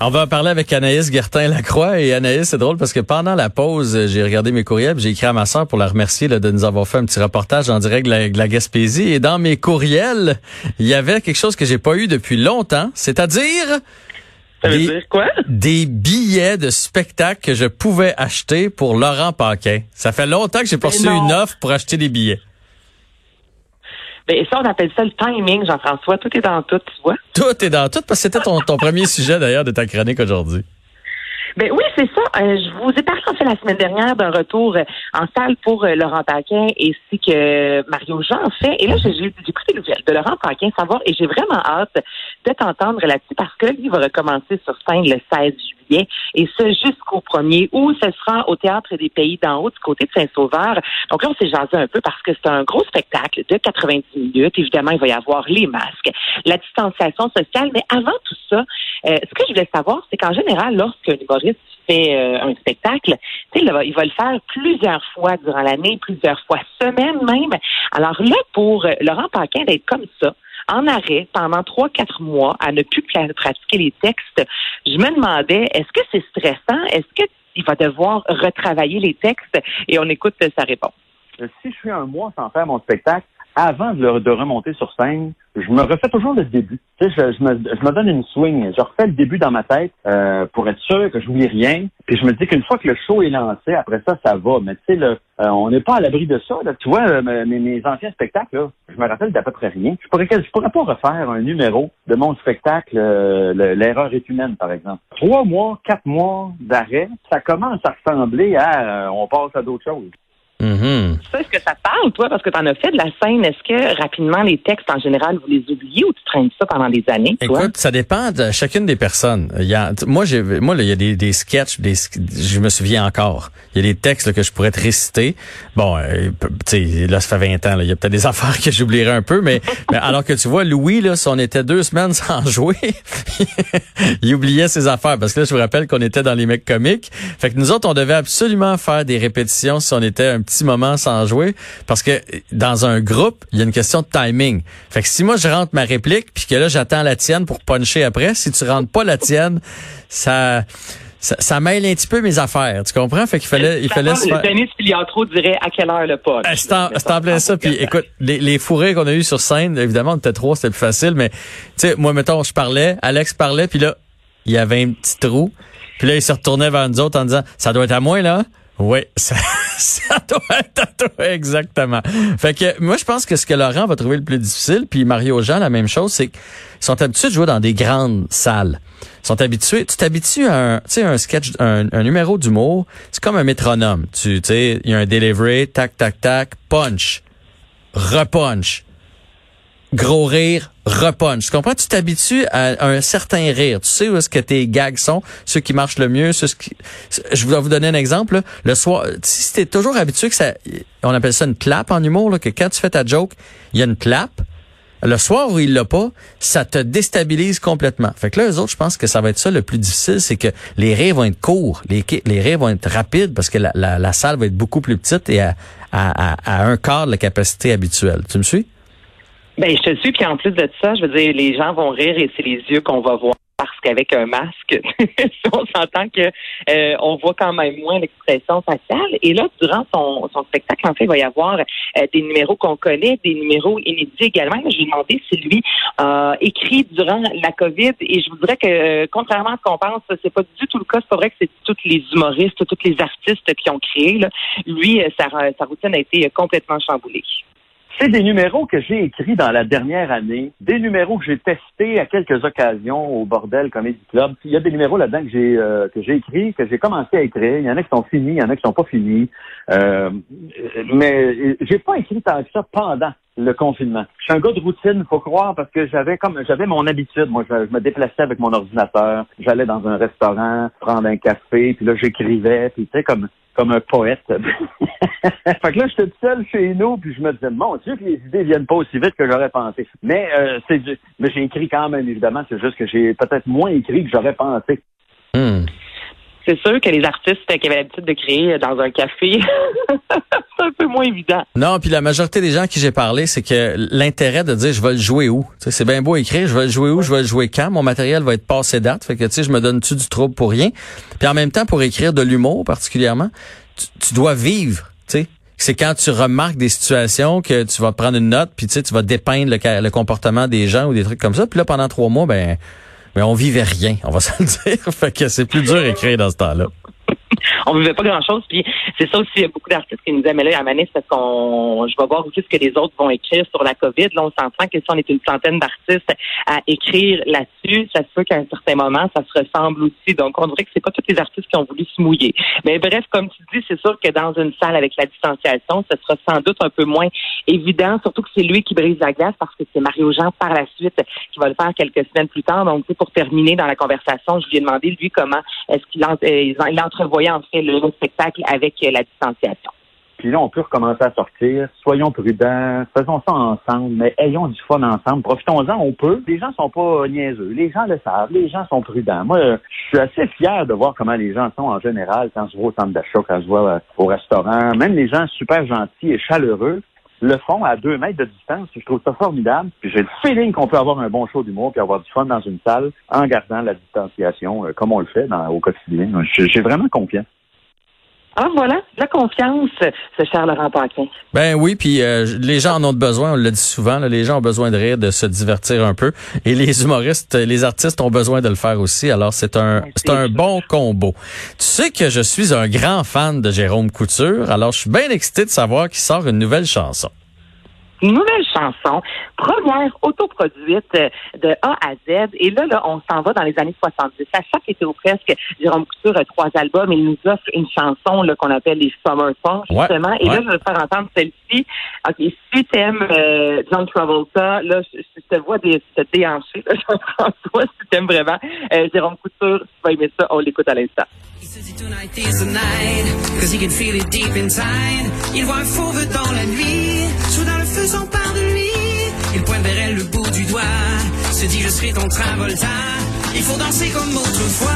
On va parler avec Anaïs Gertin-Lacroix. Et Anaïs, c'est drôle parce que pendant la pause, j'ai regardé mes courriels, j'ai écrit à ma soeur pour la remercier de nous avoir fait un petit reportage en direct de la, de la Gaspésie. Et dans mes courriels, il y avait quelque chose que j'ai pas eu depuis longtemps, c'est-à-dire... Ça veut dire quoi? Des billets de spectacle que je pouvais acheter pour Laurent Paquin. Ça fait longtemps que j'ai non. une offre pour acheter des billets. Ben, ça, on appelle ça le timing, Jean-François. Tout est dans tout, tu vois. Tout est dans tout parce que c'était ton, ton premier sujet d'ailleurs de ta chronique aujourd'hui. Ben oui, c'est ça. Euh, je vous ai parlé en fait la semaine dernière d'un retour euh, en salle pour euh, Laurent Paquin ainsi que Mario Jean fait. Et là, j'ai écouté les nouvelles de Laurent Paquin, savoir, et j'ai vraiment hâte de t'entendre là-dessus parce que lui va recommencer sur scène le 16 juillet et ce jusqu'au 1er août. Ce sera au Théâtre des Pays d'en haut du côté de Saint-Sauveur. Donc là, on s'est jasé un peu parce que c'est un gros spectacle de 90 minutes. Évidemment, il va y avoir les masques, la distanciation sociale. Mais avant tout ça, euh, ce que je voulais savoir, c'est qu'en général, lorsqu'un humoriste fait euh, un spectacle, il va, le faire plusieurs fois durant l'année, plusieurs fois semaine même. Alors là, pour euh, Laurent Paquin d'être comme ça, en arrêt pendant trois, quatre mois à ne plus pratiquer les textes, je me demandais, est-ce que c'est stressant? Est-ce qu'il va devoir retravailler les textes? Et on écoute sa réponse. si je suis un mois sans faire mon spectacle, avant de, de remonter sur scène, je me refais toujours le début. Tu sais, je, je me, je me donne une swing. Je refais le début dans ma tête euh, pour être sûr que j'oublie rien. Puis je me dis qu'une fois que le show est lancé, après ça, ça va. Mais tu sais, euh, on n'est pas à l'abri de ça. Là. Tu vois, euh, mes, mes anciens spectacles, là, je me rappelle d'à peu près rien. Je pourrais, je pourrais pas refaire un numéro de mon spectacle, euh, le- l'erreur est humaine, par exemple. Trois mois, quatre mois d'arrêt, ça commence à ressembler à euh, on passe à d'autres choses. Mhm. Ça, est-ce que ça te parle, toi, parce que tu en as fait de la scène? Est-ce que rapidement, les textes, en général, vous les oubliez ou tu traînes ça pendant des années, toi? Écoute, ça dépend de chacune des personnes. Il y a, t- moi, j'ai, moi, là, il y a des, des sketchs, des, je me souviens encore. Il y a des textes là, que je pourrais te réciter. Bon, euh, tu là, ça fait 20 ans. là, il y a peut-être des affaires que j'oublierai un peu, mais, mais alors que tu vois, Louis, là, si on était deux semaines sans jouer, il oubliait ses affaires. Parce que là, je vous rappelle qu'on était dans les mecs comiques. Fait que nous autres, on devait absolument faire des répétitions si on était un petit moment sans jouer. Parce que dans un groupe, il y a une question de timing. Fait que si moi, je rentre ma réplique, puis que là, j'attends la tienne pour puncher après, si tu rentres pas la tienne, ça... Ça, ça mêle un petit peu mes affaires, tu comprends? Fait qu'il fallait, il fallait se faire... Denis Filiatro dirait à quelle heure le pas. Ah, C'est en, c'est en plein ça. Puis écoute, les, les fourrés qu'on a eu sur scène, évidemment, on était trois, c'était plus facile. Mais tu sais, moi, mettons, je parlais, Alex parlait, puis là, il y avait un petit trou. Puis là, il se retournait vers nous autres en disant, ça doit être à moi, là. Oui, ça, ça doit être à toi, exactement. Fait que moi, je pense que ce que Laurent va trouver le plus difficile, puis Mario Jean, la même chose, c'est qu'ils sont habitués de jouer dans des grandes salles. Ils sont habitués, tu t'habitues à un, un sketch, un, un numéro d'humour, c'est comme un métronome. Tu sais, il y a un delivery, tac, tac, tac, punch, repunch, gros rire, repunch. Tu comprends? Tu t'habitues à un certain rire. Tu sais où est-ce que tes gags sont, ceux qui marchent le mieux, ceux qui... Je vais vous donner un exemple. Le soir, si t'es toujours habitué que ça... On appelle ça une clap en humour, là, que quand tu fais ta joke, il y a une clap. Le soir où il l'a pas, ça te déstabilise complètement. Fait que là, eux autres, je pense que ça va être ça le plus difficile, c'est que les rires vont être courts, les, rires vont être rapides parce que la, salle va être beaucoup plus petite et à, à un quart de la capacité habituelle. Tu me suis? Ben, je te suis, puis en plus de ça, je veux dire, les gens vont rire et c'est les yeux qu'on va voir. Parce qu'avec un masque, on s'entend que euh, on voit quand même moins l'expression faciale. Et là, durant son, son spectacle, en fait, il va y avoir euh, des numéros qu'on connaît, des numéros inédits également. Je lui ai demandé si lui a écrit durant la COVID. Et je vous dirais que, euh, contrairement à ce qu'on pense, c'est pas du tout le cas. C'est pas vrai que c'est tous les humoristes, tous les artistes qui ont créé. Là. Lui, euh, sa, sa routine a été complètement chamboulée. C'est des numéros que j'ai écrits dans la dernière année, des numéros que j'ai testés à quelques occasions au Bordel Comedy Club. Il y a des numéros là-dedans que j'ai euh, que j'ai écrits, que j'ai commencé à écrire. Il y en a qui sont finis, il y en a qui sont pas finis. Euh, mais j'ai pas écrit tant que ça pendant le confinement. Je suis un gars de routine, faut croire, parce que j'avais comme j'avais mon habitude. Moi, je, me déplaçais avec mon ordinateur, j'allais dans un restaurant, prendre un café, puis là j'écrivais, puis tu sais comme comme un poète. fait que là, j'étais tout seul chez nous, puis je me disais, mon Dieu, que les idées viennent pas aussi vite que j'aurais pensé. Mais euh, c'est mais j'ai écrit quand même, évidemment, c'est juste que j'ai peut-être moins écrit que j'aurais pensé. Hmm. C'est sûr que les artistes qui avaient l'habitude de créer dans un café, Non, puis la majorité des gens qui j'ai parlé, c'est que l'intérêt de dire je vais le jouer où? C'est bien beau écrire, je vais le jouer où, je vais le jouer quand? Mon matériel va être passé date, fait que tu sais, je me donne-tu du trouble pour rien? Puis en même temps, pour écrire de l'humour particulièrement, tu, dois vivre, tu sais c'est quand tu remarques des situations que tu vas prendre une note puis tu sais tu vas dépeindre le, comportement des gens ou des trucs comme ça puis là pendant trois mois ben mais on vivait rien, on va se le dire. fait que c'est plus dur à écrire dans ce temps-là on vivait pas grand-chose. Puis c'est ça aussi, il y a beaucoup d'artistes qui nous disent, mais là, à Manis, parce qu'on, je vais voir aussi ce que les autres vont écrire sur la COVID. Là, on s'entend que si on est une centaine d'artistes à écrire là-dessus, ça se peut qu'à un certain moment, ça se ressemble aussi. Donc, on dirait que c'est pas tous les artistes qui ont voulu se mouiller. Mais bref, comme tu dis, c'est sûr que dans une salle avec la distanciation, ce sera sans doute un peu moins évident, surtout que c'est lui qui brise la glace parce que c'est Mario Jean par la suite qui va le faire quelques semaines plus tard. Donc, pour terminer dans la conversation, je lui ai demandé, lui, comment est-ce qu'il euh, il entrevoyait en fait le spectacle avec la distanciation. Puis là, on peut recommencer à sortir. Soyons prudents, faisons ça ensemble, mais ayons du fun ensemble. Profitons-en, on peut. Les gens sont pas niaiseux. Les gens le savent. Les gens sont prudents. Moi, je suis assez fier de voir comment les gens sont en général quand je vois au centre d'achat, quand je vois euh, au restaurant. Même les gens super gentils et chaleureux le font à deux mètres de distance. Je trouve ça formidable. Puis j'ai le feeling qu'on peut avoir un bon show d'humour puis avoir du fun dans une salle en gardant la distanciation euh, comme on le fait au quotidien. J'ai vraiment confiance. Ah voilà, la confiance, ce cher Laurent Paquin. Ben oui, puis euh, les gens en ont besoin, on le dit souvent, les gens ont besoin de rire, de se divertir un peu, et les humoristes, les artistes ont besoin de le faire aussi. Alors c'est un, c'est un bon combo. Tu sais que je suis un grand fan de Jérôme Couture, alors je suis bien excité de savoir qu'il sort une nouvelle chanson nouvelle chanson, première autoproduite euh, de A à Z. Et là, là on s'en va dans les années 70. À chaque été ou presque, Jérôme Couture a trois albums. Il nous offre une chanson là, qu'on appelle les Summer Songs, justement. et là, je vais faire entendre celle-ci. OK, si t'aimes euh, John Travolta, là, je, te vois des, te déhancher, Jean-François, si t'aimes vraiment euh, Jérôme Couture, tu vas aimer ça. On l'écoute à l'instant. Il voit fauve dans la nuit, soudain le feu s'empare de lui. Il pointe vers elle le bout du doigt, se dit je serai ton Travolta. Il faut danser comme autrefois.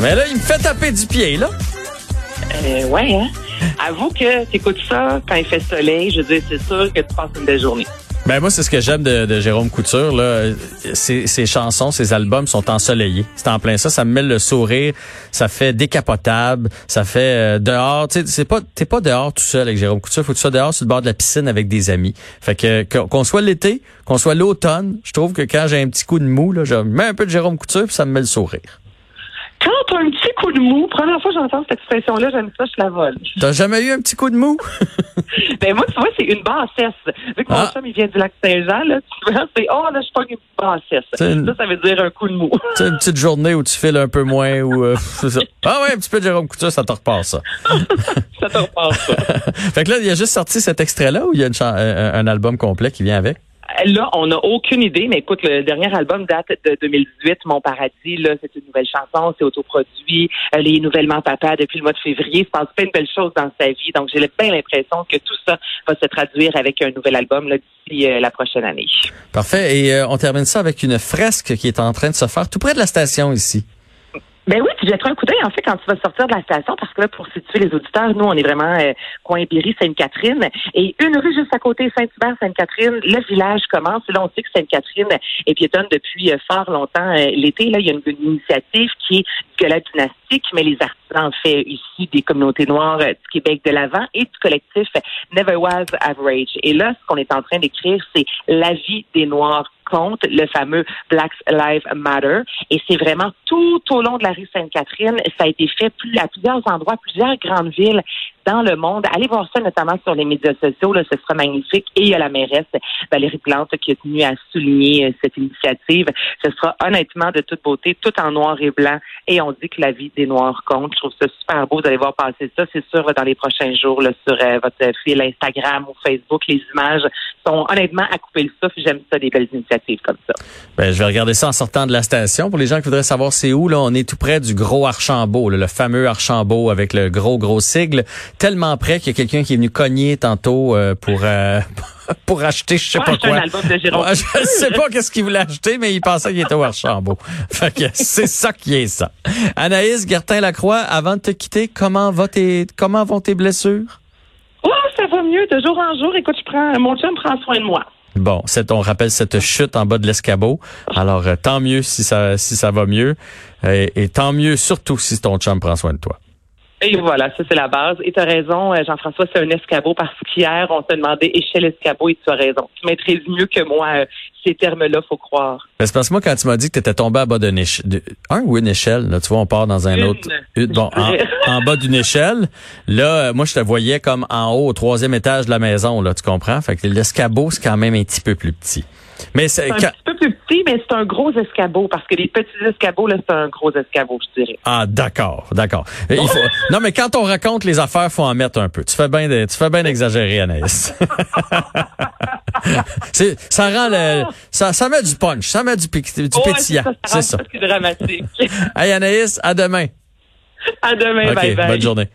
Mais là, il me fait taper du pied, là. Euh, ouais, hein? Avoue que t'écoutes ça quand il fait soleil, je veux dire, c'est sûr que tu passes une belle journée. Ben moi, c'est ce que j'aime de, Jérôme Couture. Là. Ses, chansons, ses albums sont ensoleillés. C'est en plein ça. Ça me met le sourire. Ça fait décapotable. Ça fait euh, dehors. Tu sais, pas, t'es pas dehors tout seul avec Jérôme Couture. Faut que tu sois dehors sur le bord de la piscine avec des amis. Fait que qu'on soit l'été, qu'on soit l'automne, je trouve que quand j'ai un petit coup de mou, là, je mets un peu de Jérôme Couture puis ça me met le sourire. Quand un petit coup de mou, première fois que j'entends cette expression-là, j'aime ça, je la vole. T'as jamais eu un petit coup de mou? ben moi, tu vois, c'est une bassesse. Vu que mon ah. chum, il vient du lac Saint-Jean, là, tu vois, c'est « Oh, là, je pas une petite bassesse. Ça, ça veut dire un coup de mou. c'est une petite journée où tu files un peu moins ou... Euh, ah ouais, un petit peu de Jérôme Couture, ça te repasse, ça. ça te repasse, ça. fait que là, il a juste sorti cet extrait-là ou il y a un album complet qui vient avec? Là, on n'a aucune idée, mais écoute, le dernier album date de 2018, Mon Paradis, là, c'est une nouvelle chanson, c'est autoproduit, euh, les nouvellement papa depuis le mois de février, se passe plein de belles choses dans sa vie, donc j'ai bien l'impression que tout ça va se traduire avec un nouvel album d'ici euh, la prochaine année. Parfait, et euh, on termine ça avec une fresque qui est en train de se faire tout près de la station ici. Ben oui, tu jetteras un coup d'œil, en fait, quand tu vas sortir de la station, parce que là, pour situer les auditeurs, nous, on est vraiment euh, coin Berry, Sainte-Catherine. Et une rue juste à côté, Saint-Hubert, Sainte-Catherine, le village commence. là, on sait que Sainte-Catherine est piétonne depuis euh, fort longtemps. Euh, l'été, là, il y a une, initiative qui est que la dynastique, mais les artistes en fait ici des communautés noires du Québec de l'avant et du collectif Never Was Average. Et là, ce qu'on est en train d'écrire, c'est la vie des Noirs compte, le fameux Black Lives Matter. Et c'est vraiment tout au long de la rue Sainte-Catherine. Ça a été fait à plusieurs endroits, plusieurs grandes villes dans le monde. Allez voir ça notamment sur les médias sociaux, là, ce sera magnifique. Et il y a la mairesse Valérie Plante qui a tenu à souligner euh, cette initiative. Ce sera honnêtement de toute beauté, tout en noir et blanc. Et on dit que la vie des Noirs compte. Je trouve ça super beau d'aller voir passer ça. C'est sûr, dans les prochains jours, là, sur euh, votre fil Instagram ou Facebook, les images sont honnêtement à couper le souffle. J'aime ça, des belles initiatives comme ça. Ben, je vais regarder ça en sortant de la station. Pour les gens qui voudraient savoir c'est où, là, on est tout près du gros Archambault, le fameux Archambault avec le gros, gros sigle tellement près qu'il y a quelqu'un qui est venu cogner tantôt euh, pour euh, pour acheter je sais pas quoi. Un album de je sais pas qu'est-ce qu'il voulait acheter mais il pensait qu'il était au Archambault. fait que c'est ça qui est ça. Anaïs Gertin Lacroix, avant de te quitter, comment va tes comment vont tes blessures? Ça va mieux de jour en jour. Écoute, je mon chum prend soin de moi. Bon, on rappelle cette chute en bas de l'escabeau. Alors euh, tant mieux si ça si ça va mieux et tant mieux surtout si ton chum prend soin de toi. Et voilà, ça c'est la base. Et tu as raison, euh, Jean-François, c'est un escabeau parce qu'hier, on t'a demandé échelle escabeau et tu as raison. Tu maîtrises mieux que moi euh, ces termes-là, faut croire. C'est parce que moi, quand tu m'as dit que tu étais tombé à bas d'une échelle, un ou une échelle, là, tu vois, on part dans un autre. bon, en, bas d'une échelle, là, euh, moi, je te voyais comme en haut, au troisième étage de la maison, là, tu comprends? Fait que l'escabeau, c'est quand même un petit peu plus petit. Mais c'est un petit peu plus petit, mais c'est un gros escabeau parce que les petits escabeaux là, c'est un gros escabeau, je dirais. Ah, d'accord, d'accord. non, mais quand on raconte les affaires, faut en mettre un peu. Tu fais bien, tu fais bien d'exagérer, Anaïs. ça rend le, ça, ça met du punch, ça met du, du pétillant. C'est ça. C'est dramatique. hey Anaïs, à demain. À demain, bye bye. Bonne journée.